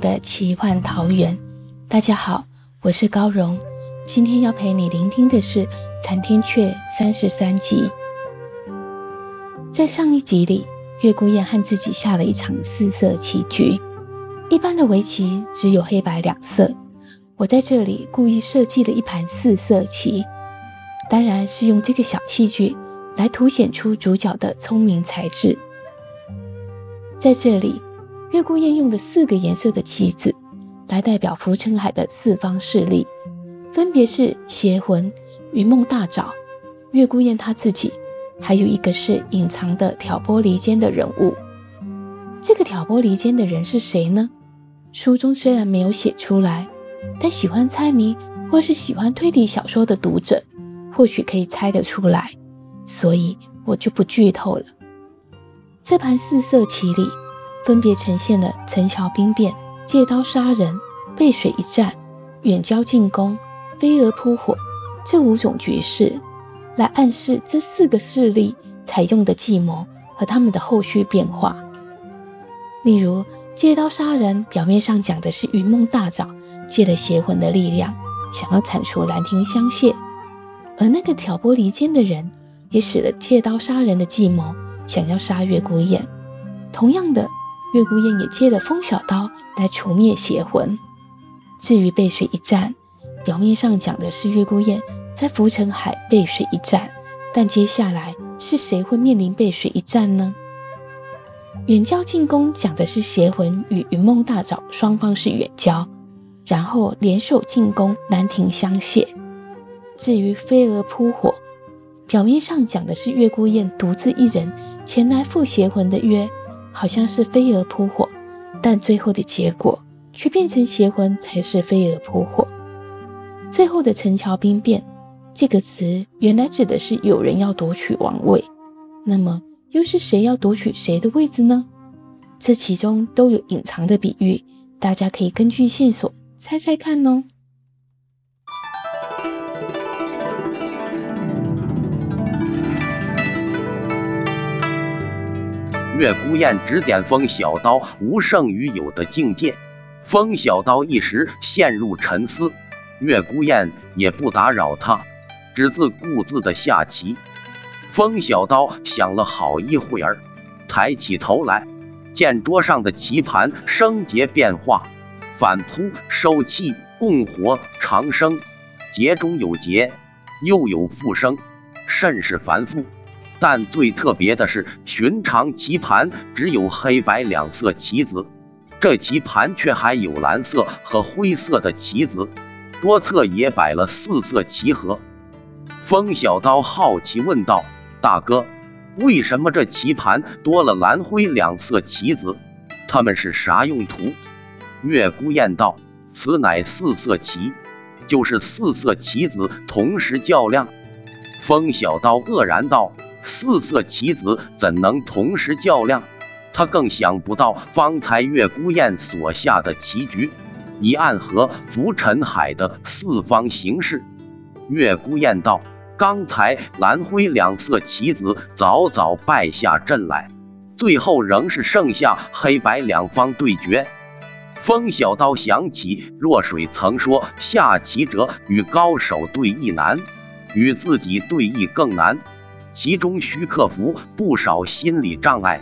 的奇幻桃源。大家好，我是高荣。今天要陪你聆听的是《残天阙》三十三集。在上一集里，月孤雁和自己下了一场四色棋局。一般的围棋只有黑白两色，我在这里故意设计了一盘四色棋，当然是用这个小器具来凸显出主角的聪明才智。在这里。月孤雁用的四个颜色的棋子来代表浮尘海的四方势力，分别是邪魂、云梦大沼、月孤雁他自己，还有一个是隐藏的挑拨离间的人物。这个挑拨离间的人是谁呢？书中虽然没有写出来，但喜欢猜谜或是喜欢推理小说的读者，或许可以猜得出来，所以我就不剧透了。这盘四色棋里。分别呈现了陈桥兵变、借刀杀人、背水一战、远交近攻、飞蛾扑火这五种局势，来暗示这四个势力采用的计谋和他们的后续变化。例如，借刀杀人表面上讲的是云梦大沼借了邪魂的力量，想要铲除兰亭香榭；而那个挑拨离间的人，也使了借刀杀人的计谋，想要杀月孤雁。同样的。月孤雁也借了风小刀来除灭邪魂。至于背水一战，表面上讲的是月孤雁在浮尘海背水一战，但接下来是谁会面临背水一战呢？远交近攻讲的是邪魂与云梦大沼双方是远交，然后联手进攻兰亭香榭。至于飞蛾扑火，表面上讲的是月孤雁独自一人前来赴邪魂的约。好像是飞蛾扑火，但最后的结果却变成邪魂才是飞蛾扑火。最后的陈桥兵变这个词，原来指的是有人要夺取王位，那么又是谁要夺取谁的位子呢？这其中都有隐藏的比喻，大家可以根据线索猜猜看哦。月孤雁指点风小刀无胜于有的境界，风小刀一时陷入沉思，月孤雁也不打扰他，只自顾自的下棋。风小刀想了好一会儿，抬起头来，见桌上的棋盘生结变化，反扑收气，共活长生，节中有节，又有复生，甚是繁复。但最特别的是，寻常棋盘只有黑白两色棋子，这棋盘却还有蓝色和灰色的棋子，多侧也摆了四色棋盒。风小刀好奇问道：“大哥，为什么这棋盘多了蓝灰两色棋子？他们是啥用途？”月孤雁道：“此乃四色棋，就是四色棋子同时较量。”风小刀愕然道。四色棋子怎能同时较量？他更想不到方才月孤雁所下的棋局，已暗合浮尘海的四方形势。月孤雁道：“刚才蓝灰两色棋子早早败下阵来，最后仍是剩下黑白两方对决。”风小刀想起若水曾说：“下棋者与高手对弈难，与自己对弈更难。”其中需克服不少心理障碍，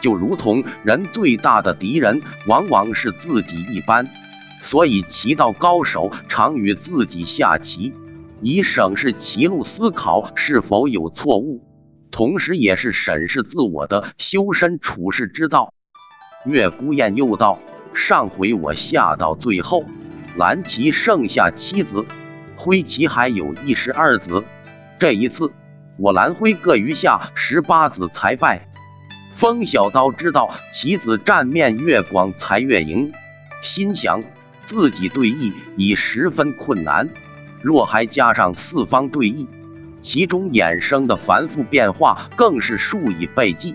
就如同人最大的敌人往往是自己一般。所以棋道高手常与自己下棋，以审视棋路思考是否有错误，同时也是审视自我的修身处世之道。月孤雁又道：上回我下到最后，蓝旗剩下七子，灰旗还有一十二子。这一次，我蓝灰各余下十八子才败。风小刀知道棋子战面越广才越赢，心想自己对弈已十分困难，若还加上四方对弈，其中衍生的繁复变化更是数以倍计。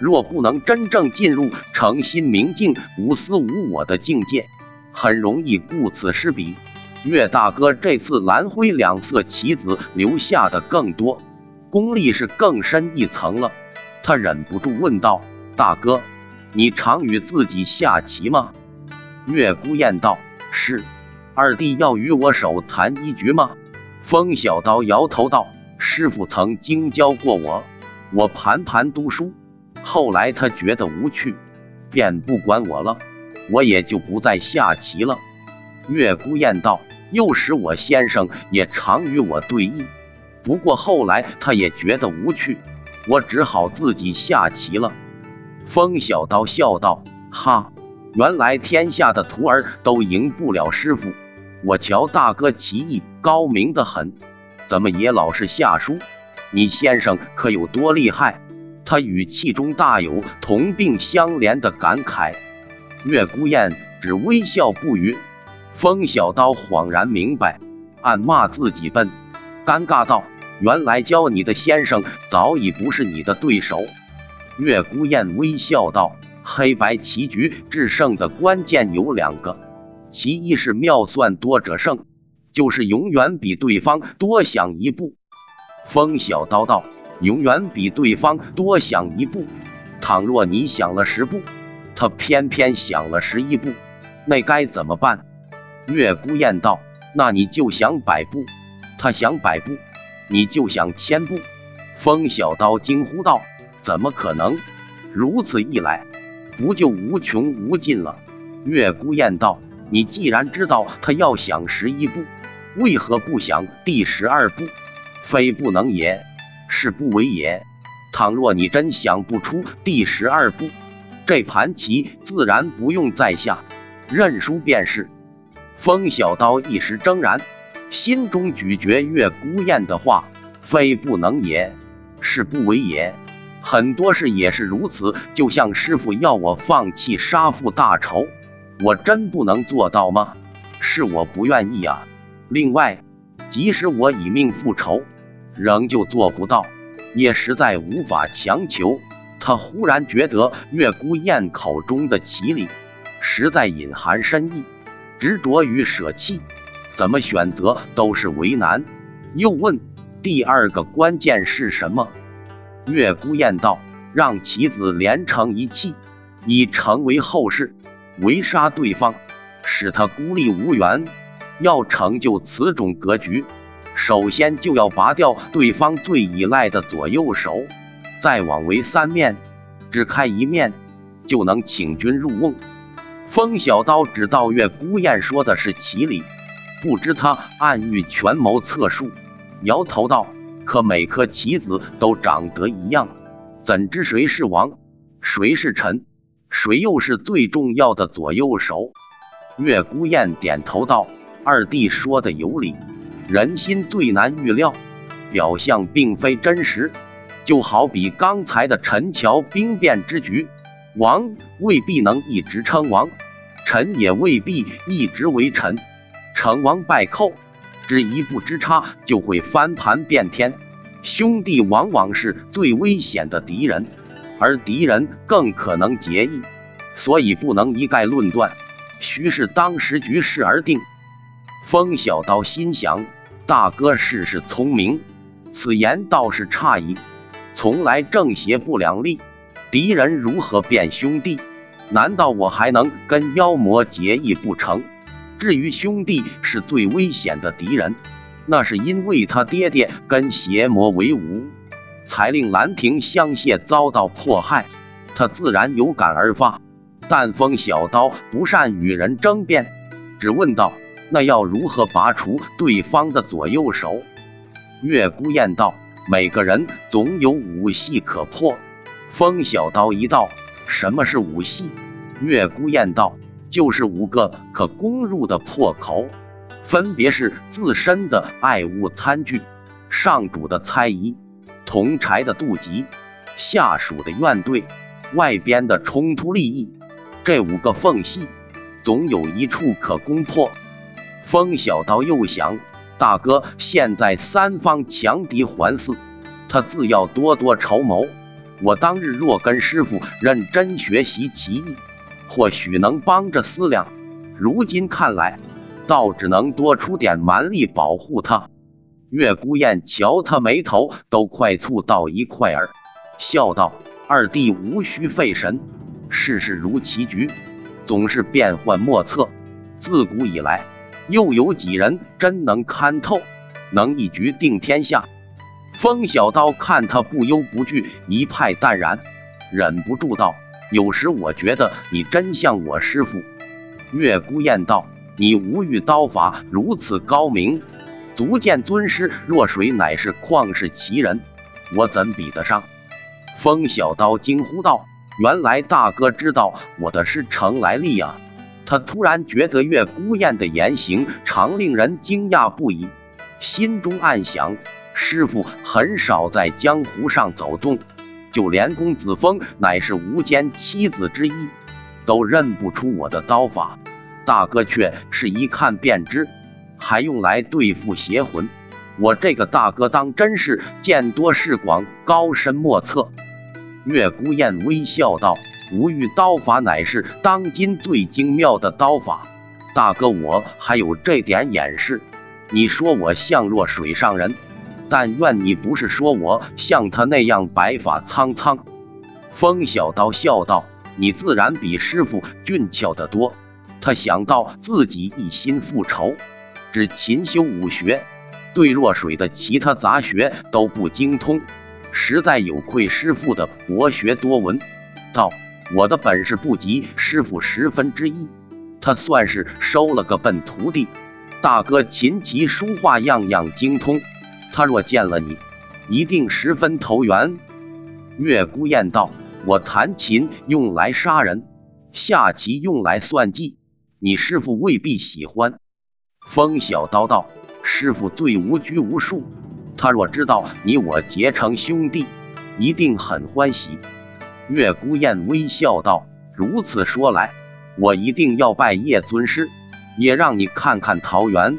若不能真正进入诚心明镜、无私无我的境界，很容易顾此失彼。岳大哥这次蓝灰两色棋子留下的更多，功力是更深一层了。他忍不住问道：“大哥，你常与自己下棋吗？”月孤雁道：“是。”二弟要与我手谈一局吗？风小刀摇头道：“师傅曾经教过我，我盘盘读书，后来他觉得无趣，便不管我了，我也就不再下棋了。”月孤雁道：“幼时我先生也常与我对弈，不过后来他也觉得无趣。”我只好自己下棋了。风小刀笑道：“哈，原来天下的徒儿都赢不了师傅。我瞧大哥棋艺高明的很，怎么也老是下输？你先生可有多厉害？”他语气中大有同病相怜的感慨。月孤雁只微笑不语。风小刀恍然明白，暗骂自己笨，尴尬道。原来教你的先生早已不是你的对手。月孤雁微笑道：“黑白棋局制胜的关键有两个，其一是妙算多者胜，就是永远比对方多想一步。”风小刀道：“永远比对方多想一步。倘若你想了十步，他偏偏想了十一步，那该怎么办？”月孤雁道：“那你就想百步，他想百步。”你就想千步？风小刀惊呼道：“怎么可能？如此一来，不就无穷无尽了？”月孤雁道：“你既然知道他要想十一步，为何不想第十二步？非不能也，是不为也。倘若你真想不出第十二步，这盘棋自然不用再下，认输便是。”风小刀一时怔然。心中咀嚼月孤雁的话，非不能也，是不为也。很多事也是如此。就像师傅要我放弃杀父大仇，我真不能做到吗？是我不愿意啊。另外，即使我以命复仇，仍旧做不到，也实在无法强求。他忽然觉得月孤雁口中的奇理，实在隐含深意，执着于舍弃。怎么选择都是为难，又问第二个关键是什么？月孤雁道：让棋子连成一气，以成为后世，围杀对方，使他孤立无援。要成就此种格局，首先就要拔掉对方最依赖的左右手，再往为三面，只开一面，就能请君入瓮。风小刀知道月孤雁说的是棋理。不知他暗喻权谋策术，摇头道：“可每颗棋子都长得一样，怎知谁是王，谁是臣，谁又是最重要的左右手？”月孤雁点头道：“二弟说的有理，人心最难预料，表象并非真实。就好比刚才的陈桥兵变之局，王未必能一直称王，臣也未必一直为臣。”成王败寇，只一步之差就会翻盘变天。兄弟往往是最危险的敌人，而敌人更可能结义，所以不能一概论断，须是当时局势而定。风小刀心想：大哥事事聪明，此言倒是诧异。从来正邪不两立，敌人如何变兄弟？难道我还能跟妖魔结义不成？至于兄弟是最危险的敌人，那是因为他爹爹跟邪魔为伍，才令兰亭香榭遭到迫害，他自然有感而发。但风小刀不善与人争辩，只问道：“那要如何拔除对方的左右手？”月孤雁道：“每个人总有武戏可破。”风小刀一道：“什么是武戏？”月孤雁道：“就是五个可攻入的破口，分别是自身的爱物贪具、上主的猜疑、同柴的妒忌、下属的怨怼、外边的冲突利益。这五个缝隙，总有一处可攻破。风小刀又想，大哥现在三方强敌环伺，他自要多多筹谋。我当日若跟师傅认真学习棋艺。或许能帮着思量，如今看来，倒只能多出点蛮力保护他。月孤雁瞧他眉头都快蹙到一块儿，笑道：“二弟无需费神，世事如棋局，总是变幻莫测。自古以来，又有几人真能看透，能一局定天下？”风小刀看他不忧不惧，一派淡然，忍不住道。有时我觉得你真像我师父。月孤雁道：“你无欲刀法如此高明，足见尊师若水乃是旷世奇人，我怎比得上？”风小刀惊呼道：“原来大哥知道我的师承来历啊！”他突然觉得月孤雁的言行常令人惊讶不已，心中暗想：师傅很少在江湖上走动。就连公子峰乃是无间七子之一，都认不出我的刀法，大哥却是一看便知，还用来对付邪魂。我这个大哥当真是见多识广，高深莫测。月孤雁微笑道：“无欲刀法乃是当今最精妙的刀法，大哥我还有这点掩饰。你说我像若水上人？”但愿你不是说我像他那样白发苍苍。风小刀笑道：“你自然比师傅俊俏得多。”他想到自己一心复仇，只勤修武学，对若水的其他杂学都不精通，实在有愧师傅的博学多闻。道：“我的本事不及师傅十分之一，他算是收了个笨徒弟。大哥琴棋书画样样精通。”他若见了你，一定十分投缘。月孤雁道：“我弹琴用来杀人，下棋用来算计，你师傅未必喜欢。”风小刀道：“师傅最无拘无束，他若知道你我结成兄弟，一定很欢喜。”月孤雁微笑道：“如此说来，我一定要拜叶尊师，也让你看看桃园。”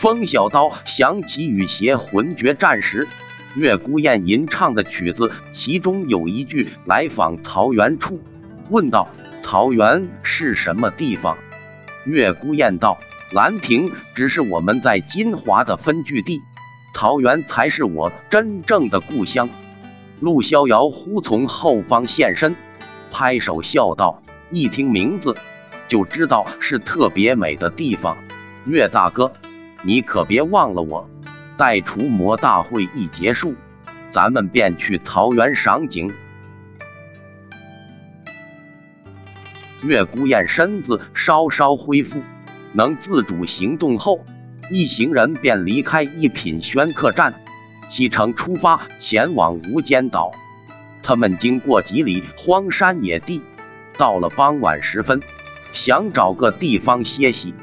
风小刀想起与邪魂决战时，月孤雁吟唱的曲子，其中有一句“来访桃源处”，问道：“桃源是什么地方？”月孤雁道：“兰亭只是我们在金华的分据地，桃源才是我真正的故乡。”陆逍遥忽从后方现身，拍手笑道：“一听名字就知道是特别美的地方，岳大哥。”你可别忘了我，待除魔大会一结束，咱们便去桃园赏景。月孤雁身子稍稍恢复，能自主行动后，一行人便离开一品轩客栈，启程出发前往无间岛。他们经过几里荒山野地，到了傍晚时分，想找个地方歇息。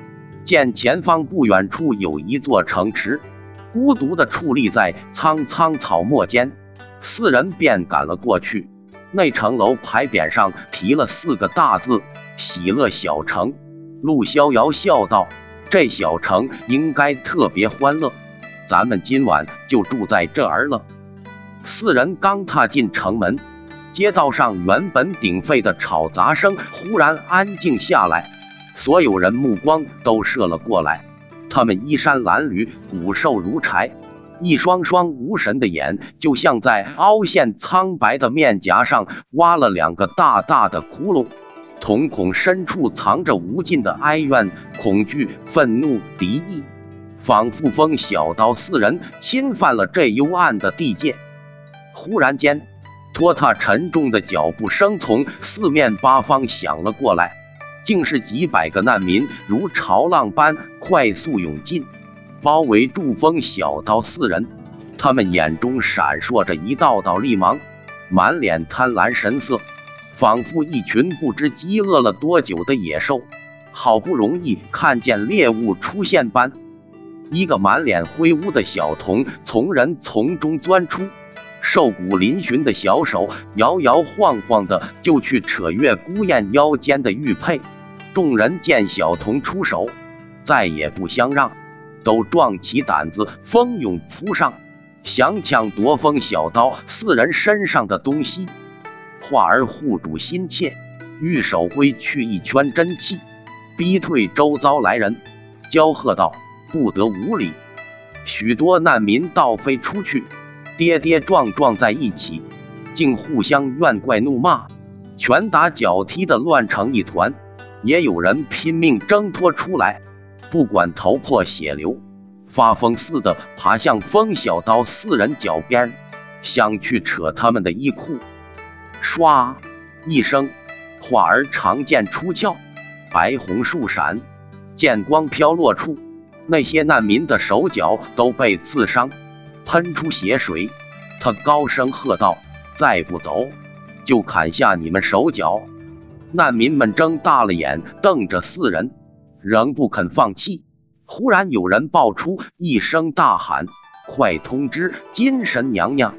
见前方不远处有一座城池，孤独的矗立在苍苍草漠间，四人便赶了过去。那城楼牌匾上题了四个大字“喜乐小城”。陆逍遥笑道：“这小城应该特别欢乐，咱们今晚就住在这儿了。”四人刚踏进城门，街道上原本鼎沸的吵杂声忽然安静下来。所有人目光都射了过来，他们衣衫褴褛，骨瘦如柴，一双双无神的眼，就像在凹陷苍白的面颊上挖了两个大大的窟窿，瞳孔深处藏着无尽的哀怨、恐惧、愤怒、敌意，仿佛风小刀四人侵犯了这幽暗的地界。忽然间，拖沓沉重的脚步声从四面八方响了过来。竟是几百个难民如潮浪般快速涌进，包围住风小刀四人。他们眼中闪烁着一道道厉芒，满脸贪婪神色，仿佛一群不知饥饿了多久的野兽。好不容易看见猎物出现般，一个满脸灰污的小童从人丛中钻出，瘦骨嶙峋的小手摇摇晃晃的就去扯月孤雁腰间的玉佩。众人见小童出手，再也不相让，都壮起胆子，蜂拥扑上，想抢夺风小刀四人身上的东西。画儿护主心切，玉手挥去一圈真气，逼退周遭来人，娇喝道：“不得无礼！”许多难民倒飞出去，跌跌撞撞在一起，竟互相怨怪怒骂，拳打脚踢的乱成一团。也有人拼命挣脱出来，不管头破血流，发疯似的爬向风小刀四人脚边，想去扯他们的衣裤。唰一声，画儿长剑出鞘，白红数闪，剑光飘落处，那些难民的手脚都被刺伤，喷出血水。他高声喝道：“再不走，就砍下你们手脚！”难民们睁大了眼，瞪着四人，仍不肯放弃。忽然有人爆出一声大喊：“快通知金神娘娘！”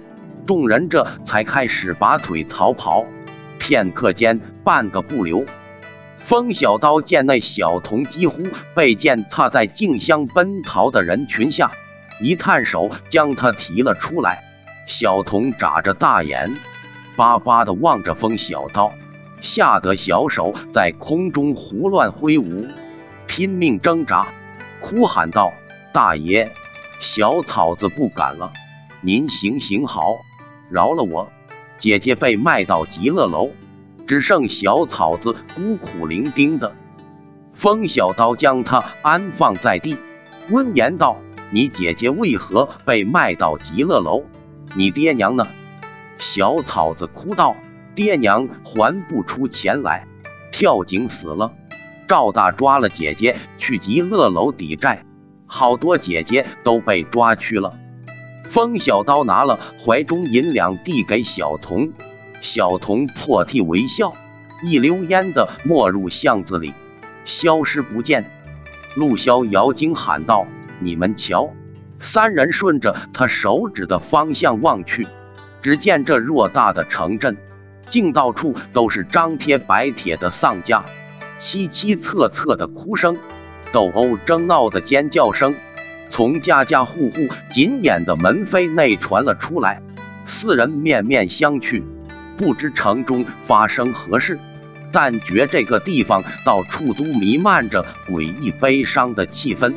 众人这才开始拔腿逃跑。片刻间，半个不留。风小刀见那小童几乎被剑踏在竞相奔逃的人群下，一探手将他提了出来。小童眨着大眼，巴巴的望着风小刀。吓得小手在空中胡乱挥舞，拼命挣扎，哭喊道：“大爷，小草子不敢了，您行行好，饶了我！姐姐被卖到极乐楼，只剩小草子孤苦伶仃的。”风小刀将他安放在地，温言道：“你姐姐为何被卖到极乐楼？你爹娘呢？”小草子哭道。爹娘还不出钱来，跳井死了。赵大抓了姐姐去极乐楼抵债，好多姐姐都被抓去了。风小刀拿了怀中银两递给小童，小童破涕为笑，一溜烟的没入巷子里，消失不见。陆逍遥惊喊道：“你们瞧！”三人顺着他手指的方向望去，只见这偌大的城镇。竟到处都是张贴白帖的丧家，凄凄恻恻的哭声，斗殴争闹的尖叫声，从家家户户紧掩的门扉内传了出来。四人面面相觑，不知城中发生何事，但觉这个地方到处都弥漫着诡异悲伤的气氛。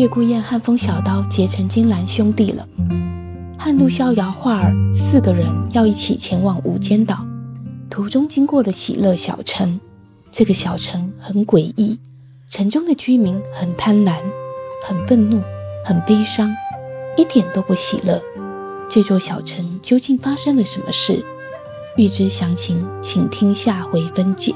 月孤雁和风小刀结成金兰兄弟了，汉路逍遥、画儿四个人要一起前往无间岛。途中经过了喜乐小城，这个小城很诡异，城中的居民很贪婪、很愤怒、很悲伤，一点都不喜乐。这座小城究竟发生了什么事？欲知详情，请听下回分解。